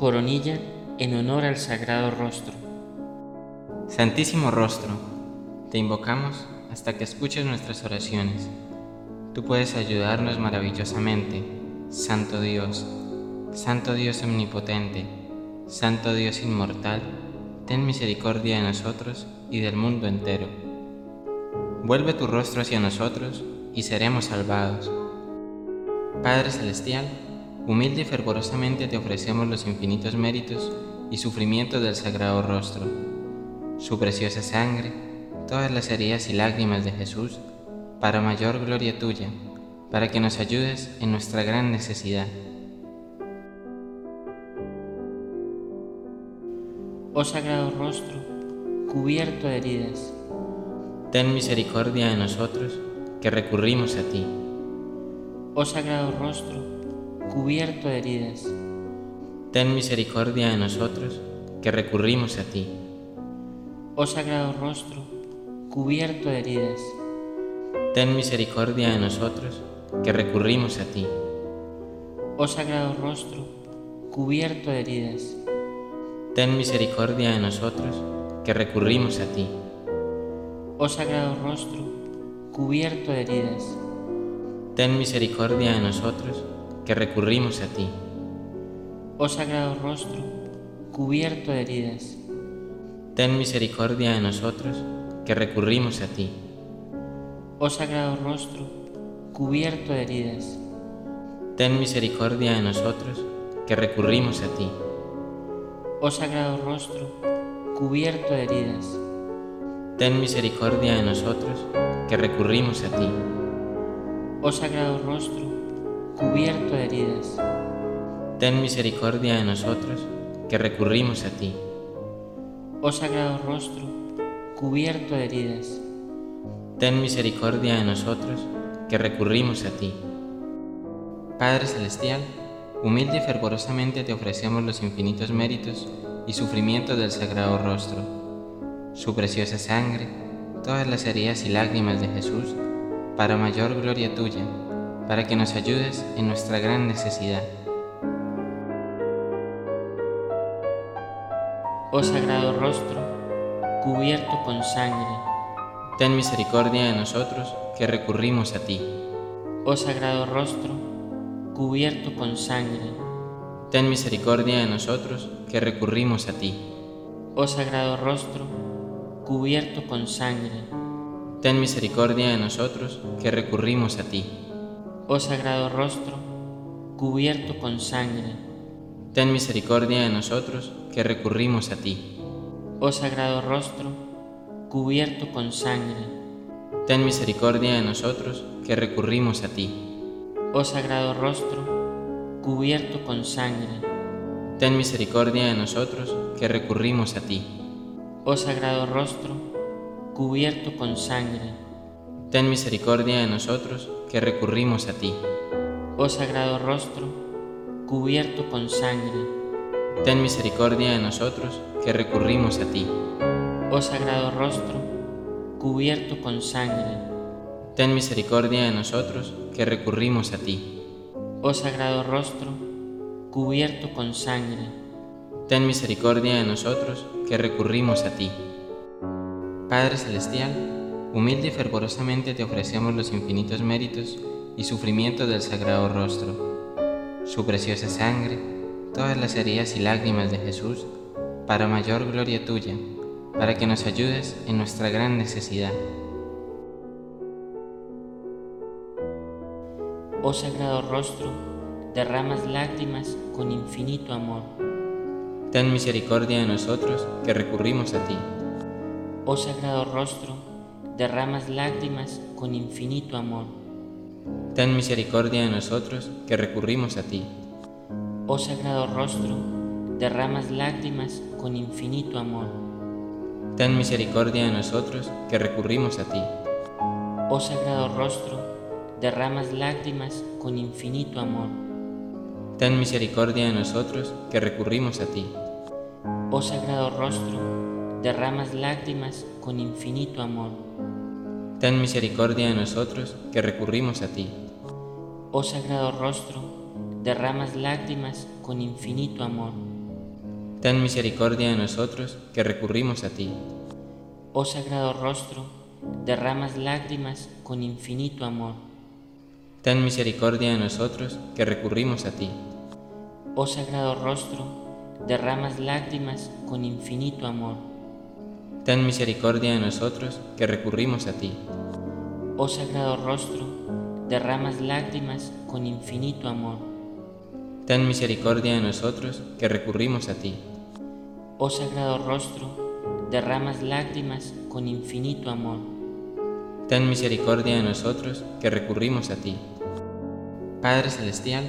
Coronilla en honor al Sagrado Rostro. Santísimo Rostro, te invocamos hasta que escuches nuestras oraciones. Tú puedes ayudarnos maravillosamente, Santo Dios, Santo Dios omnipotente, Santo Dios inmortal, ten misericordia de nosotros y del mundo entero. Vuelve tu rostro hacia nosotros y seremos salvados. Padre Celestial, humilde y fervorosamente te ofrecemos los infinitos méritos y sufrimientos del Sagrado Rostro, su preciosa sangre, todas las heridas y lágrimas de Jesús, para mayor gloria tuya, para que nos ayudes en nuestra gran necesidad. Oh Sagrado Rostro, cubierto de heridas, ten misericordia de nosotros que recurrimos a ti. Oh Sagrado Rostro, cubierto de heridas, ten misericordia de nosotros que recurrimos a ti. Oh Sagrado Rostro, cubierto de heridas, ten misericordia de nosotros que recurrimos a ti. Oh Sagrado Rostro, cubierto de heridas, ten misericordia de nosotros que recurrimos a ti. Oh Sagrado Rostro, cubierto de heridas, ten misericordia de nosotros que recurrimos a ti. Oh Sagrado Rostro, cubierto de heridas, ten misericordia de nosotros que recurrimos a ti. Oh Sagrado Rostro, cubierto de heridas, ten misericordia de nosotros que recurrimos a ti. Oh Sagrado Rostro, cubierto de heridas, ten misericordia de nosotros que recurrimos a ti. Oh Sagrado Rostro, cubierto de heridas, ten misericordia de nosotros que recurrimos a ti. Oh Sagrado Rostro, cubierto de heridas, ten misericordia de nosotros que recurrimos a ti. Padre Celestial, humilde y fervorosamente te ofrecemos los infinitos méritos y sufrimientos del Sagrado Rostro, su preciosa sangre, todas las heridas y lágrimas de Jesús, para mayor gloria tuya, para que nos ayudes en nuestra gran necesidad. Oh Sagrado Rostro, cubierto con sangre, Ten misericordia de nosotros que recurrimos a ti. Oh Sagrado Rostro, cubierto con sangre, Ten misericordia de nosotros que recurrimos a ti. Oh Sagrado Rostro, cubierto con sangre, Ten misericordia de nosotros que recurrimos a ti. Oh Sagrado Rostro, cubierto con sangre, Ten misericordia de nosotros que recurrimos a ti. Oh Sagrado Rostro, cubierto con sangre, Ten misericordia de nosotros que recurrimos a ti. Oh Sagrado Rostro, cubierto con sangre, Ten misericordia de nosotros que recurrimos a ti. Oh Sagrado Rostro, cubierto con sangre, Ten misericordia de nosotros que recurrimos a ti. Oh Sagrado Rostro, cubierto con sangre, Ten misericordia de nosotros que recurrimos a ti. Oh Sagrado Rostro, cubierto con sangre, Ten misericordia de nosotros que recurrimos a ti. Oh Sagrado Rostro, cubierto con sangre, Ten misericordia de nosotros que recurrimos a ti. Padre Celestial, humilde y fervorosamente te ofrecemos los infinitos méritos y sufrimientos del Sagrado Rostro, su preciosa sangre, todas las heridas y lágrimas de Jesús, para mayor gloria tuya, para que nos ayudes en nuestra gran necesidad. Oh Sagrado Rostro, derramas lágrimas con infinito amor. Ten misericordia de nosotros que recurrimos a ti. Oh Sagrado Rostro, derramas lágrimas con infinito amor. Ten misericordia de nosotros que recurrimos a ti. Oh Sagrado Rostro, derramas lágrimas con infinito amor. Ten misericordia de nosotros que recurrimos a ti. Oh Sagrado Rostro, derramas lágrimas con infinito amor. Ten misericordia de nosotros que recurrimos a ti. Oh Sagrado Rostro, derramas lágrimas con infinito amor. Ten misericordia de nosotros que recurrimos a ti. Oh Sagrado Rostro, derramas lágrimas con infinito amor. Ten misericordia de nosotros que recurrimos a ti. Oh sagrado rostro, derramas lágrimas con infinito amor. Ten misericordia de nosotros que recurrimos a ti. Oh sagrado rostro, derramas lágrimas con infinito amor. Ten misericordia de nosotros que recurrimos a ti. Oh sagrado rostro, derramas lágrimas con infinito amor. Ten misericordia de nosotros que recurrimos a ti. Oh sagrado rostro, derramas lágrimas con infinito amor. Ten misericordia de nosotros que recurrimos a ti. Padre Celestial,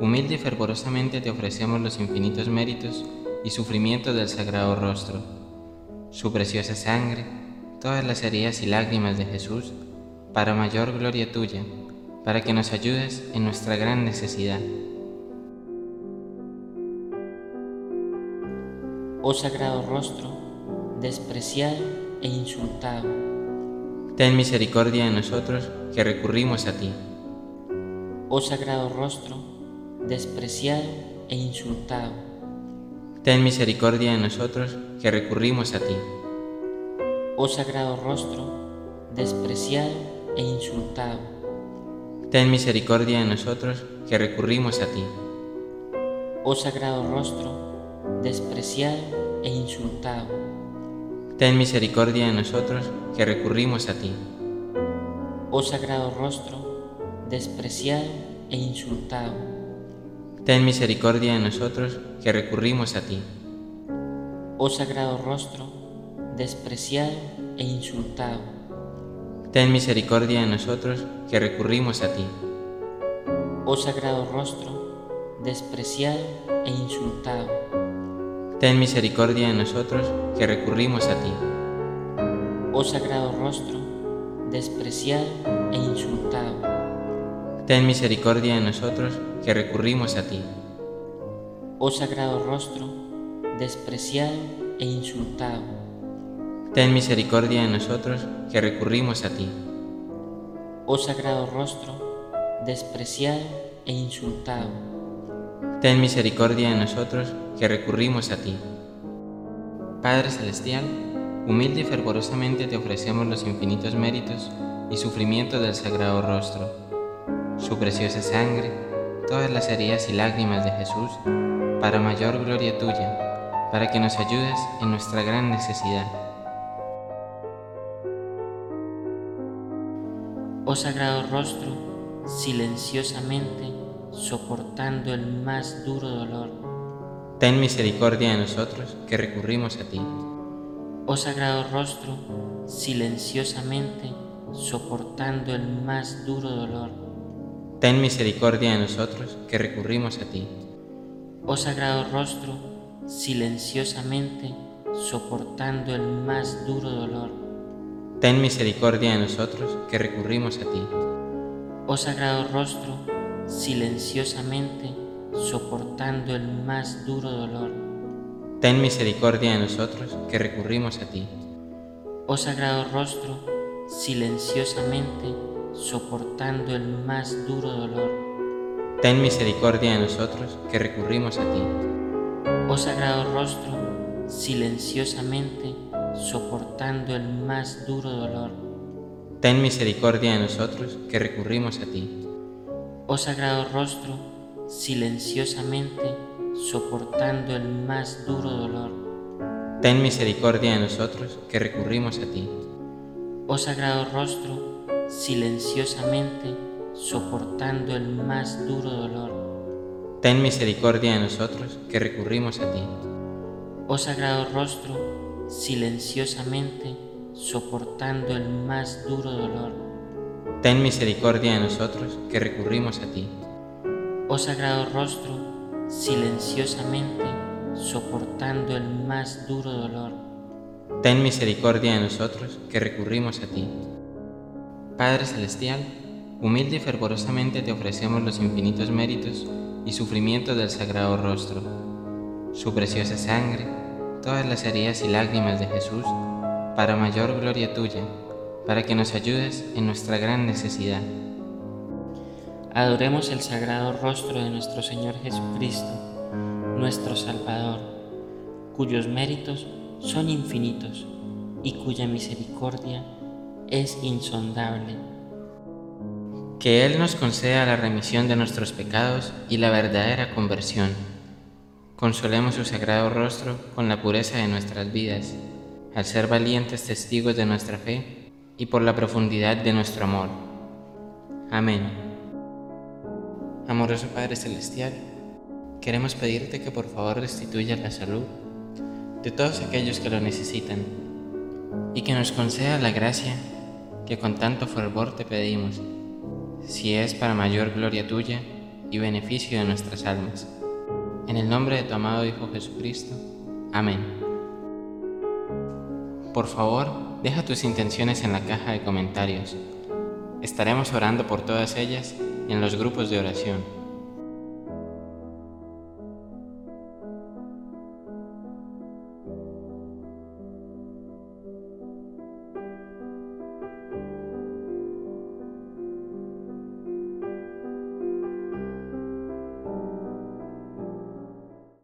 humilde y fervorosamente te ofrecemos los infinitos méritos y sufrimientos del Sagrado Rostro, su preciosa sangre, todas las heridas y lágrimas de Jesús, para mayor gloria tuya, para que nos ayudes en nuestra gran necesidad. Oh sagrado rostro, despreciado e insultado. Ten misericordia de nosotros que recurrimos a ti. Oh sagrado rostro, despreciado e insultado. Ten misericordia de nosotros que recurrimos a ti. Oh sagrado rostro, despreciado e insultado. Ten misericordia de nosotros que recurrimos a ti. Oh sagrado rostro, despreciado e insultado. Ten misericordia de nosotros que recurrimos a ti. Oh sagrado rostro, despreciado e insultado. Ten misericordia de nosotros que recurrimos a ti. Oh sagrado rostro, despreciado e insultado ten misericordia de nosotros que recurrimos a ti. Oh sagrado rostro, despreciado e insultado. Ten misericordia de nosotros que recurrimos a ti. Oh sagrado rostro, despreciado e insultado. Ten misericordia de nosotros que recurrimos a ti. Oh sagrado rostro, despreciado e insultado ten misericordia de nosotros que recurrimos a ti. Oh sagrado rostro, despreciado e insultado. Ten misericordia de nosotros que recurrimos a ti. Padre Celestial, humilde y fervorosamente te ofrecemos los infinitos méritos y sufrimientos del Sagrado Rostro, su preciosa sangre, todas las heridas y lágrimas de Jesús, para mayor gloria tuya, para que nos ayudes en nuestra gran necesidad Oh sagrado rostro, silenciosamente soportando el más duro dolor. Ten misericordia de nosotros que recurrimos a ti. Oh sagrado rostro, silenciosamente soportando el más duro dolor. Ten misericordia de nosotros que recurrimos a ti. Oh sagrado rostro, silenciosamente soportando el más duro dolor ten misericordia de nosotros que recurrimos a ti. Oh sagrado rostro, silenciosamente soportando el más duro dolor. Ten misericordia de nosotros que recurrimos a ti. Oh sagrado rostro, silenciosamente soportando el más duro dolor. Ten misericordia de nosotros que recurrimos a ti. Oh sagrado rostro, silenciosamente soportando el más duro dolor. Ten misericordia de nosotros que recurrimos a ti. Oh sagrado rostro, silenciosamente soportando el más duro dolor. Ten misericordia de nosotros que recurrimos a ti. Oh sagrado rostro, silenciosamente soportando el más duro dolor. Ten misericordia de nosotros que recurrimos a ti. Oh sagrado rostro, silenciosamente soportando el más duro dolor. Ten misericordia de nosotros que recurrimos a ti. Oh sagrado rostro, silenciosamente soportando el más duro dolor. Ten misericordia de nosotros que recurrimos a ti. Padre Celestial, humilde y fervorosamente te ofrecemos los infinitos méritos y sufrimientos del Sagrado Rostro, su preciosa sangre, todas las heridas y lágrimas de Jesús para mayor gloria tuya, para que nos ayudes en nuestra gran necesidad. Adoremos el sagrado rostro de nuestro Señor Jesucristo, nuestro Salvador, cuyos méritos son infinitos y cuya misericordia es insondable. Que Él nos conceda la remisión de nuestros pecados y la verdadera conversión. Consolemos su sagrado rostro con la pureza de nuestras vidas, al ser valientes testigos de nuestra fe y por la profundidad de nuestro amor. Amén. Amoroso Padre Celestial, queremos pedirte que por favor restituyas la salud de todos aquellos que lo necesitan y que nos conceda la gracia que con tanto fervor te pedimos, si es para mayor gloria tuya y beneficio de nuestras almas. En el nombre de tu amado Hijo Jesucristo. Amén. Por favor, deja tus intenciones en la caja de comentarios. Estaremos orando por todas ellas en los grupos de oración.